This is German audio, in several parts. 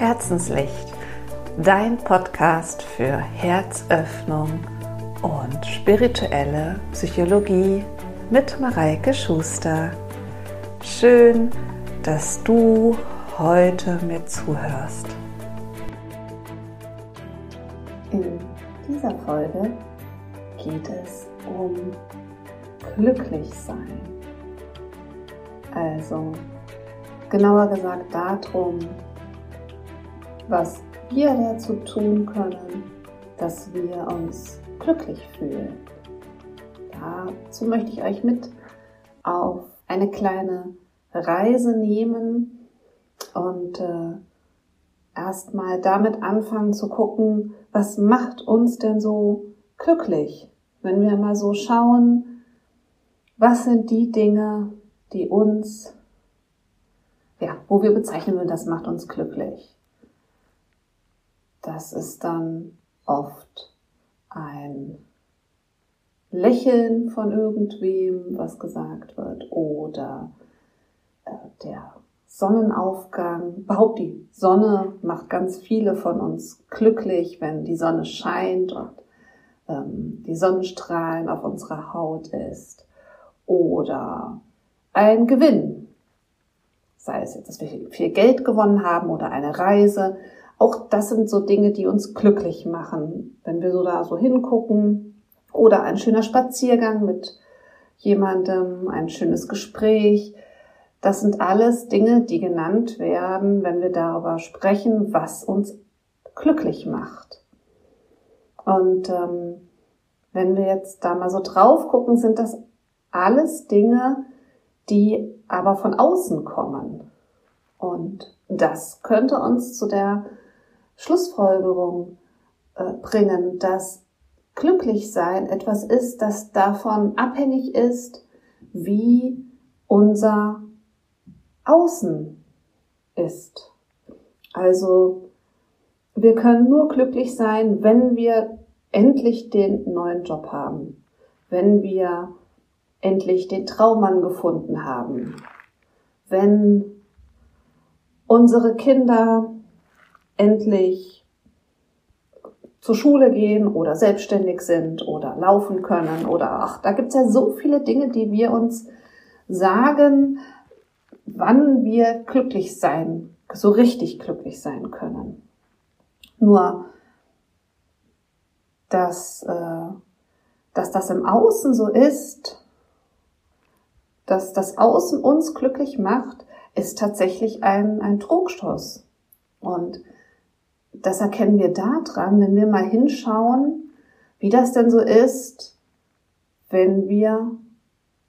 Herzenslicht, dein Podcast für Herzöffnung und spirituelle Psychologie mit Mareike Schuster. Schön, dass du heute mir zuhörst. In dieser Folge geht es um Glücklichsein. Also genauer gesagt darum, was wir dazu tun können, dass wir uns glücklich fühlen. Dazu möchte ich euch mit auf eine kleine Reise nehmen und äh, erstmal damit anfangen zu gucken, was macht uns denn so glücklich? Wenn wir mal so schauen, was sind die Dinge, die uns, ja, wo wir bezeichnen würden, das macht uns glücklich. Das ist dann oft ein Lächeln von irgendwem, was gesagt wird, oder äh, der Sonnenaufgang. Überhaupt die Sonne macht ganz viele von uns glücklich, wenn die Sonne scheint und ähm, die Sonnenstrahlen auf unserer Haut ist. Oder ein Gewinn. Sei es jetzt, dass wir viel Geld gewonnen haben oder eine Reise auch das sind so Dinge, die uns glücklich machen, wenn wir so da so hingucken. Oder ein schöner Spaziergang mit jemandem, ein schönes Gespräch. Das sind alles Dinge, die genannt werden, wenn wir darüber sprechen, was uns glücklich macht. Und ähm, wenn wir jetzt da mal so drauf gucken, sind das alles Dinge, die aber von außen kommen. Und das könnte uns zu der Schlussfolgerung äh, bringen, dass glücklich sein etwas ist, das davon abhängig ist, wie unser Außen ist. Also wir können nur glücklich sein, wenn wir endlich den neuen Job haben, wenn wir endlich den Traummann gefunden haben, wenn unsere Kinder endlich zur Schule gehen oder selbstständig sind oder laufen können oder ach, da gibt's ja so viele Dinge, die wir uns sagen, wann wir glücklich sein, so richtig glücklich sein können. Nur, dass, äh, dass das im Außen so ist, dass das Außen uns glücklich macht, ist tatsächlich ein, ein Trugstoß. Und das erkennen wir daran, wenn wir mal hinschauen, wie das denn so ist, wenn wir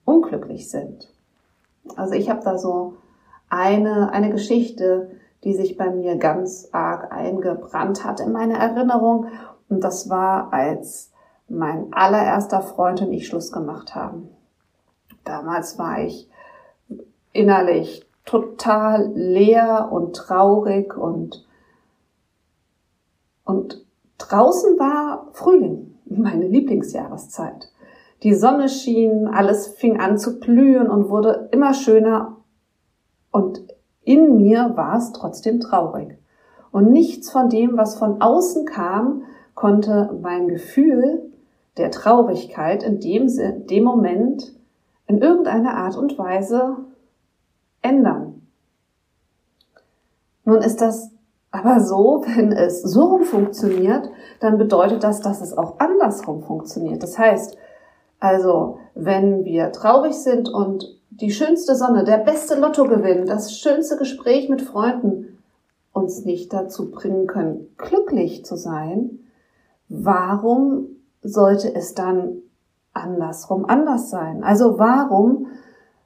unglücklich sind. Also ich habe da so eine, eine Geschichte, die sich bei mir ganz arg eingebrannt hat in meine Erinnerung. Und das war, als mein allererster Freund und ich Schluss gemacht haben. Damals war ich innerlich total leer und traurig und und draußen war Frühling, meine Lieblingsjahreszeit. Die Sonne schien, alles fing an zu blühen und wurde immer schöner. Und in mir war es trotzdem traurig. Und nichts von dem, was von außen kam, konnte mein Gefühl der Traurigkeit in dem, dem Moment in irgendeiner Art und Weise ändern. Nun ist das aber so, wenn es so rum funktioniert, dann bedeutet das, dass es auch andersrum funktioniert. Das heißt, also, wenn wir traurig sind und die schönste Sonne, der beste Lottogewinn, das schönste Gespräch mit Freunden uns nicht dazu bringen können, glücklich zu sein, warum sollte es dann andersrum anders sein? Also warum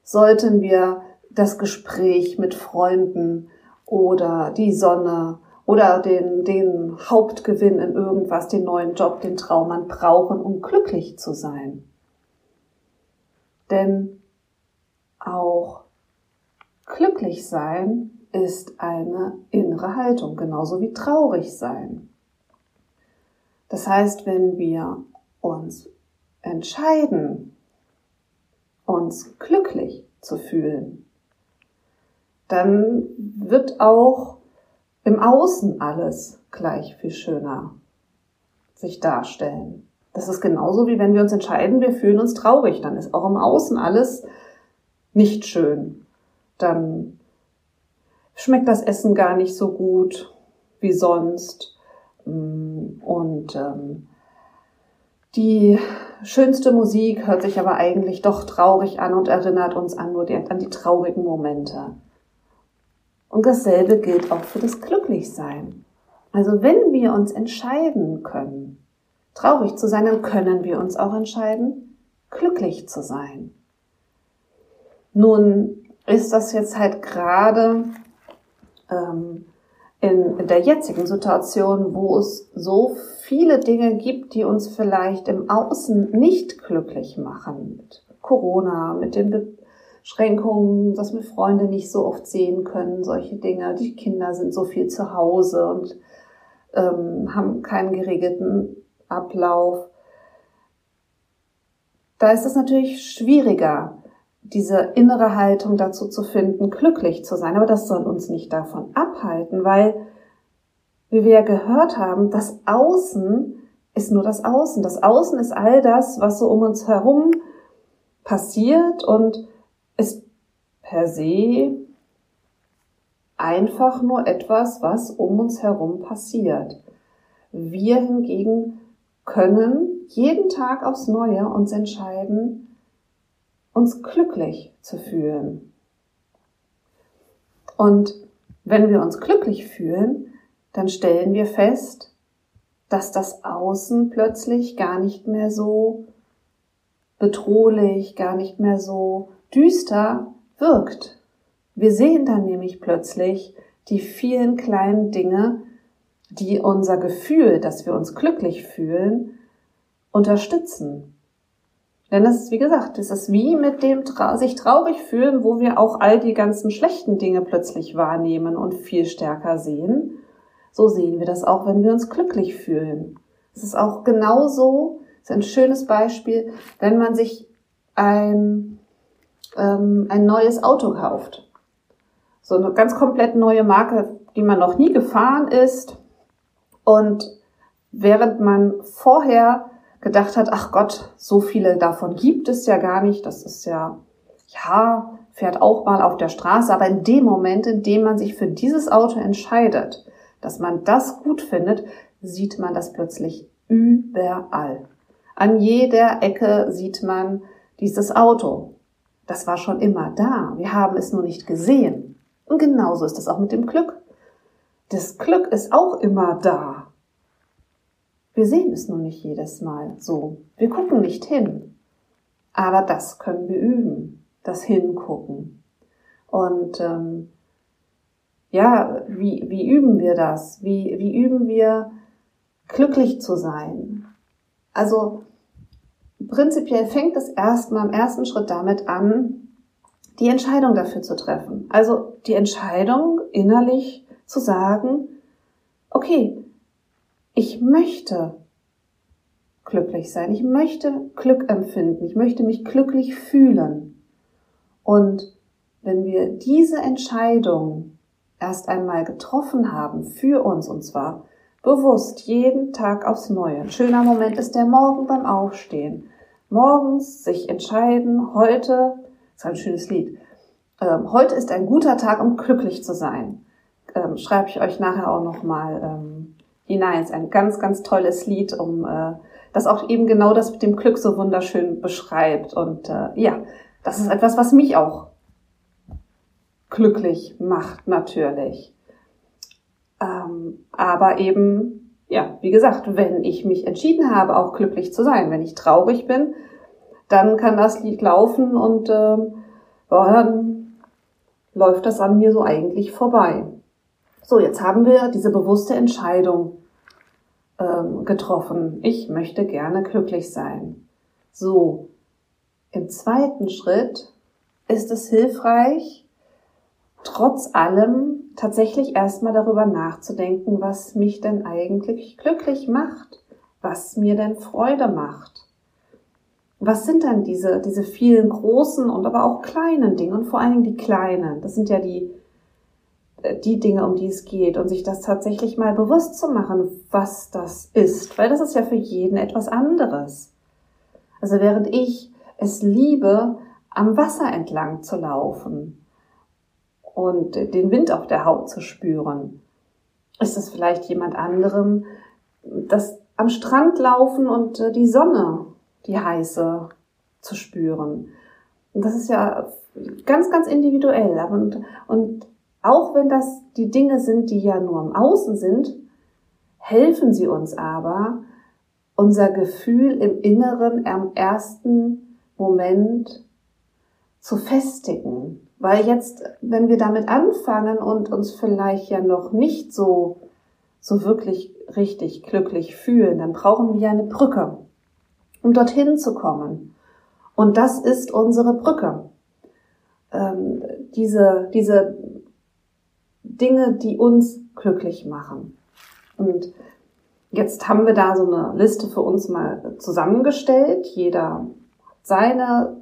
sollten wir das Gespräch mit Freunden oder die Sonne oder den, den Hauptgewinn in irgendwas, den neuen Job, den Traummann brauchen, um glücklich zu sein. Denn auch glücklich sein ist eine innere Haltung, genauso wie traurig sein. Das heißt, wenn wir uns entscheiden, uns glücklich zu fühlen, dann wird auch im Außen alles gleich viel schöner sich darstellen. Das ist genauso wie wenn wir uns entscheiden, wir fühlen uns traurig, dann ist auch im Außen alles nicht schön. Dann schmeckt das Essen gar nicht so gut wie sonst. Mm, und ähm, die schönste Musik hört sich aber eigentlich doch traurig an und erinnert uns an nur die, an die traurigen Momente. Und dasselbe gilt auch für das Glücklichsein. Also wenn wir uns entscheiden können, traurig zu sein, dann können wir uns auch entscheiden, glücklich zu sein. Nun ist das jetzt halt gerade ähm, in, in der jetzigen Situation, wo es so viele Dinge gibt, die uns vielleicht im Außen nicht glücklich machen. Mit Corona, mit den Beschränkungen, dass wir Freunde nicht so oft sehen können, solche Dinge. Die Kinder sind so viel zu Hause und ähm, haben keinen geregelten Ablauf. Da ist es natürlich schwieriger, diese innere Haltung dazu zu finden, glücklich zu sein. Aber das soll uns nicht davon abhalten, weil, wie wir ja gehört haben, das Außen ist nur das Außen. Das Außen ist all das, was so um uns herum passiert und ist per se einfach nur etwas, was um uns herum passiert. Wir hingegen können jeden Tag aufs Neue uns entscheiden, uns glücklich zu fühlen. Und wenn wir uns glücklich fühlen, dann stellen wir fest, dass das Außen plötzlich gar nicht mehr so bedrohlich, gar nicht mehr so düster wirkt. Wir sehen dann nämlich plötzlich die vielen kleinen Dinge, die unser Gefühl, dass wir uns glücklich fühlen, unterstützen. Denn das ist, wie gesagt, das ist wie mit dem sich traurig fühlen, wo wir auch all die ganzen schlechten Dinge plötzlich wahrnehmen und viel stärker sehen. So sehen wir das auch, wenn wir uns glücklich fühlen. Es ist auch genauso, ist ein schönes Beispiel, wenn man sich ein, ähm, ein neues Auto kauft. So eine ganz komplett neue Marke, die man noch nie gefahren ist. Und während man vorher gedacht hat, ach Gott, so viele davon gibt es ja gar nicht, das ist ja, ja, fährt auch mal auf der Straße, aber in dem Moment, in dem man sich für dieses Auto entscheidet, dass man das gut findet, sieht man das plötzlich überall. An jeder Ecke sieht man dieses Auto. Das war schon immer da. Wir haben es nur nicht gesehen. Und genauso ist es auch mit dem Glück. Das Glück ist auch immer da. Wir sehen es nur nicht jedes Mal so. Wir gucken nicht hin. Aber das können wir üben, das Hingucken. Und ähm, ja, wie, wie üben wir das? Wie, wie üben wir glücklich zu sein? Also prinzipiell fängt es erstmal im ersten Schritt damit an, die Entscheidung dafür zu treffen. Also die Entscheidung innerlich zu sagen, okay, ich möchte glücklich sein. Ich möchte Glück empfinden. Ich möchte mich glücklich fühlen. Und wenn wir diese Entscheidung erst einmal getroffen haben für uns, und zwar bewusst jeden Tag aufs Neue. Ein schöner Moment ist der Morgen beim Aufstehen. Morgens sich entscheiden, heute, das ist ein schönes Lied, ähm, heute ist ein guter Tag, um glücklich zu sein. Ähm, schreibe ich euch nachher auch nochmal ähm, hinein. Ist ein ganz, ganz tolles Lied, um äh, das auch eben genau das mit dem Glück so wunderschön beschreibt. Und äh, ja, das ist etwas, was mich auch glücklich macht, natürlich. Ähm, aber eben, ja, wie gesagt, wenn ich mich entschieden habe, auch glücklich zu sein, wenn ich traurig bin, dann kann das Lied laufen und äh, dann läuft das an mir so eigentlich vorbei. So, jetzt haben wir diese bewusste Entscheidung ähm, getroffen. Ich möchte gerne glücklich sein. So, im zweiten Schritt ist es hilfreich, trotz allem tatsächlich erstmal darüber nachzudenken, was mich denn eigentlich glücklich macht, was mir denn Freude macht. Was sind dann diese, diese vielen großen und aber auch kleinen Dinge und vor allen Dingen die kleinen? Das sind ja die die Dinge, um die es geht und sich das tatsächlich mal bewusst zu machen, was das ist, weil das ist ja für jeden etwas anderes. Also während ich es liebe, am Wasser entlang zu laufen und den Wind auf der Haut zu spüren, ist es vielleicht jemand anderem, das am Strand laufen und äh, die Sonne, die heiße, zu spüren. Und das ist ja ganz, ganz individuell. Und, und auch wenn das die Dinge sind, die ja nur im Außen sind, helfen sie uns aber, unser Gefühl im Inneren am ersten Moment zu festigen. Weil jetzt, wenn wir damit anfangen und uns vielleicht ja noch nicht so, so wirklich richtig glücklich fühlen, dann brauchen wir eine Brücke, um dorthin zu kommen. Und das ist unsere Brücke. Ähm, diese, diese Dinge, die uns glücklich machen. Und jetzt haben wir da so eine Liste für uns mal zusammengestellt. Jeder hat seine,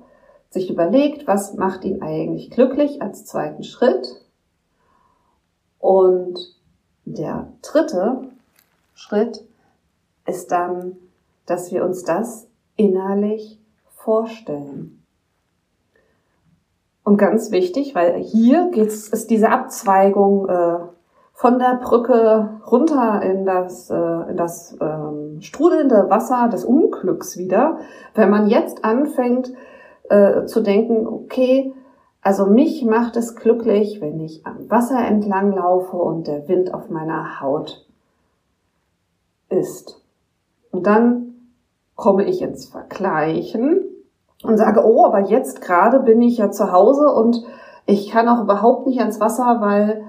sich überlegt, was macht ihn eigentlich glücklich als zweiten Schritt. Und der dritte Schritt ist dann, dass wir uns das innerlich vorstellen. Und ganz wichtig, weil hier geht's, ist diese Abzweigung äh, von der Brücke runter in das, äh, in das ähm, strudelnde Wasser des Unglücks wieder. Wenn man jetzt anfängt äh, zu denken, okay, also mich macht es glücklich, wenn ich am Wasser entlang laufe und der Wind auf meiner Haut ist. Und dann komme ich ins Vergleichen und sage, oh, aber jetzt gerade bin ich ja zu Hause und ich kann auch überhaupt nicht ans Wasser, weil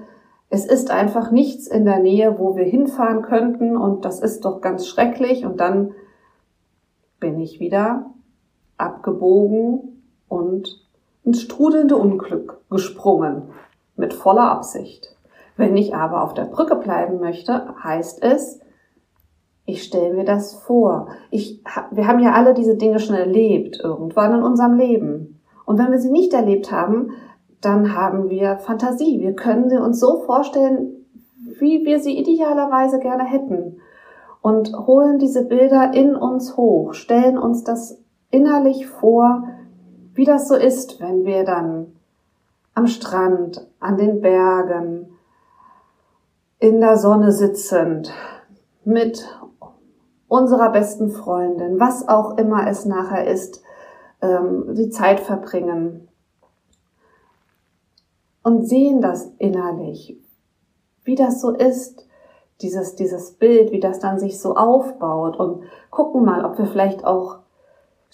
es ist einfach nichts in der Nähe, wo wir hinfahren könnten und das ist doch ganz schrecklich und dann bin ich wieder abgebogen und ins strudelnde Unglück gesprungen mit voller Absicht. Wenn ich aber auf der Brücke bleiben möchte, heißt es, ich stelle mir das vor. Ich, wir haben ja alle diese Dinge schon erlebt, irgendwann in unserem Leben. Und wenn wir sie nicht erlebt haben, dann haben wir Fantasie. Wir können sie uns so vorstellen, wie wir sie idealerweise gerne hätten. Und holen diese Bilder in uns hoch, stellen uns das innerlich vor, wie das so ist, wenn wir dann am Strand, an den Bergen, in der Sonne sitzend, mit unserer besten Freundin, was auch immer es nachher ist, ähm, die Zeit verbringen und sehen das innerlich, wie das so ist, dieses, dieses Bild, wie das dann sich so aufbaut und gucken mal, ob wir vielleicht auch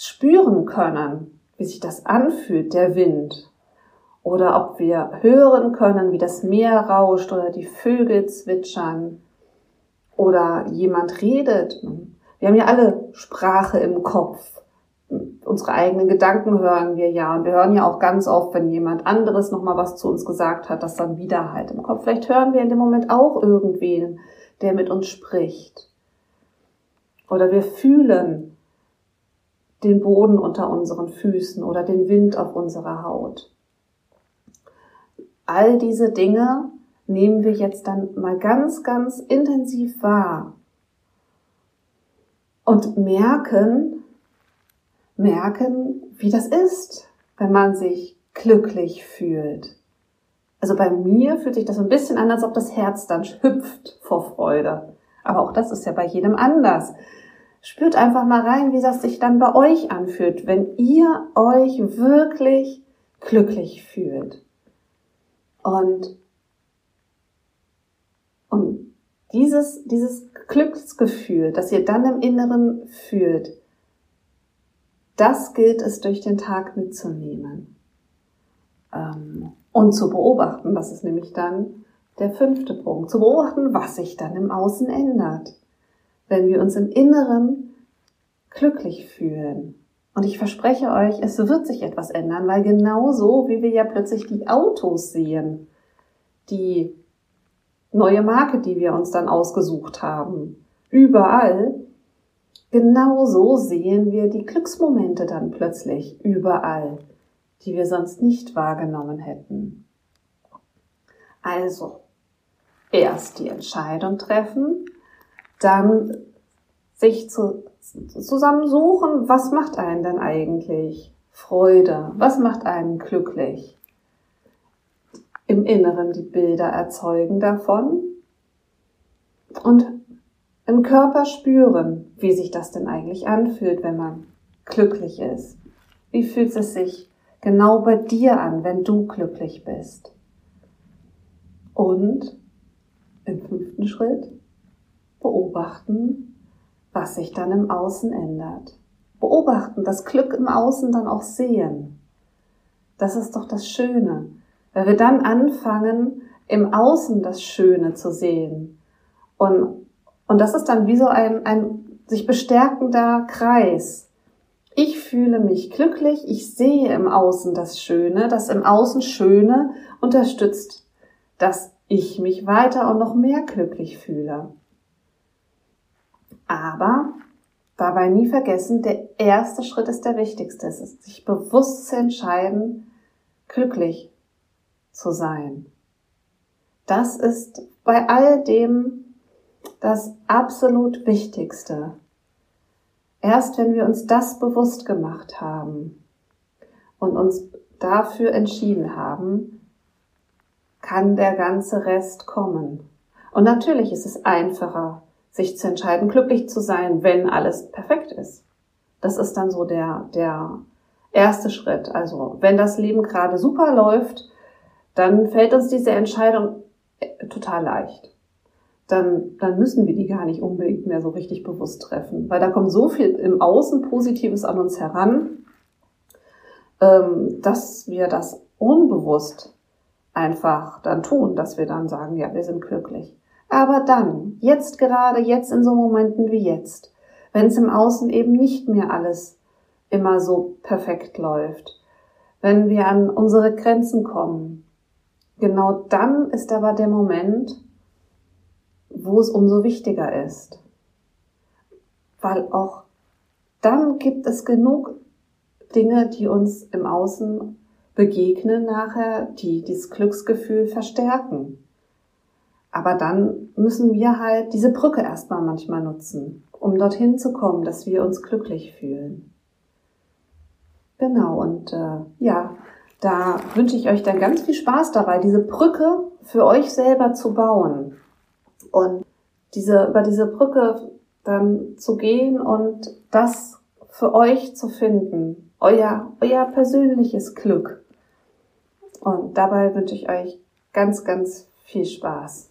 spüren können, wie sich das anfühlt, der Wind. Oder ob wir hören können, wie das Meer rauscht oder die Vögel zwitschern oder jemand redet. Wir haben ja alle Sprache im Kopf. Unsere eigenen Gedanken hören wir ja. Und wir hören ja auch ganz oft, wenn jemand anderes nochmal was zu uns gesagt hat, das dann wieder halt im Kopf. Vielleicht hören wir in dem Moment auch irgendwen, der mit uns spricht. Oder wir fühlen den Boden unter unseren Füßen oder den Wind auf unserer Haut. All diese Dinge nehmen wir jetzt dann mal ganz, ganz intensiv wahr und merken, merken, wie das ist, wenn man sich glücklich fühlt. Also bei mir fühlt sich das so ein bisschen an, als ob das Herz dann hüpft vor Freude. Aber auch das ist ja bei jedem anders. Spürt einfach mal rein, wie das sich dann bei euch anfühlt, wenn ihr euch wirklich glücklich fühlt. Und und dieses, dieses Glücksgefühl, das ihr dann im Inneren fühlt, das gilt es durch den Tag mitzunehmen ähm, und zu beobachten. Das ist nämlich dann der fünfte Punkt. Zu beobachten, was sich dann im Außen ändert, wenn wir uns im Inneren glücklich fühlen. Und ich verspreche euch, es wird sich etwas ändern, weil genauso wie wir ja plötzlich die Autos sehen, die neue Marke, die wir uns dann ausgesucht haben. Überall. Genauso sehen wir die Glücksmomente dann plötzlich überall, die wir sonst nicht wahrgenommen hätten. Also, erst die Entscheidung treffen, dann sich zu, zusammen suchen, was macht einen denn eigentlich Freude, was macht einen glücklich. Im Inneren die Bilder erzeugen davon und im Körper spüren, wie sich das denn eigentlich anfühlt, wenn man glücklich ist. Wie fühlt es sich genau bei dir an, wenn du glücklich bist? Und im fünften Schritt beobachten, was sich dann im Außen ändert. Beobachten, das Glück im Außen dann auch sehen. Das ist doch das Schöne, weil wir dann anfangen, im Außen das Schöne zu sehen. Und, und das ist dann wie so ein, ein sich bestärkender Kreis. Ich fühle mich glücklich, ich sehe im Außen das Schöne, das im Außen Schöne unterstützt, dass ich mich weiter und noch mehr glücklich fühle. Aber dabei nie vergessen, der erste Schritt ist der wichtigste. Es ist sich bewusst zu entscheiden, glücklich zu sein. Das ist bei all dem das absolut Wichtigste. Erst wenn wir uns das bewusst gemacht haben und uns dafür entschieden haben, kann der ganze Rest kommen. Und natürlich ist es einfacher, sich zu entscheiden, glücklich zu sein, wenn alles perfekt ist. Das ist dann so der, der erste Schritt. Also, wenn das Leben gerade super läuft, dann fällt uns diese Entscheidung äh, total leicht. Dann, dann müssen wir die gar nicht unbedingt mehr so richtig bewusst treffen, weil da kommt so viel im Außen Positives an uns heran, ähm, dass wir das unbewusst einfach dann tun, dass wir dann sagen, ja, wir sind glücklich. Aber dann, jetzt gerade, jetzt in so Momenten wie jetzt, wenn es im Außen eben nicht mehr alles immer so perfekt läuft, wenn wir an unsere Grenzen kommen, genau dann ist aber der Moment, wo es umso wichtiger ist. Weil auch dann gibt es genug Dinge, die uns im Außen begegnen nachher, die dieses Glücksgefühl verstärken. Aber dann müssen wir halt diese Brücke erstmal manchmal nutzen, um dorthin zu kommen, dass wir uns glücklich fühlen. Genau, und äh, ja, da wünsche ich euch dann ganz viel Spaß dabei, diese Brücke für euch selber zu bauen und diese, über diese Brücke dann zu gehen und das für euch zu finden, euer, euer persönliches Glück. Und dabei wünsche ich euch ganz, ganz viel Spaß.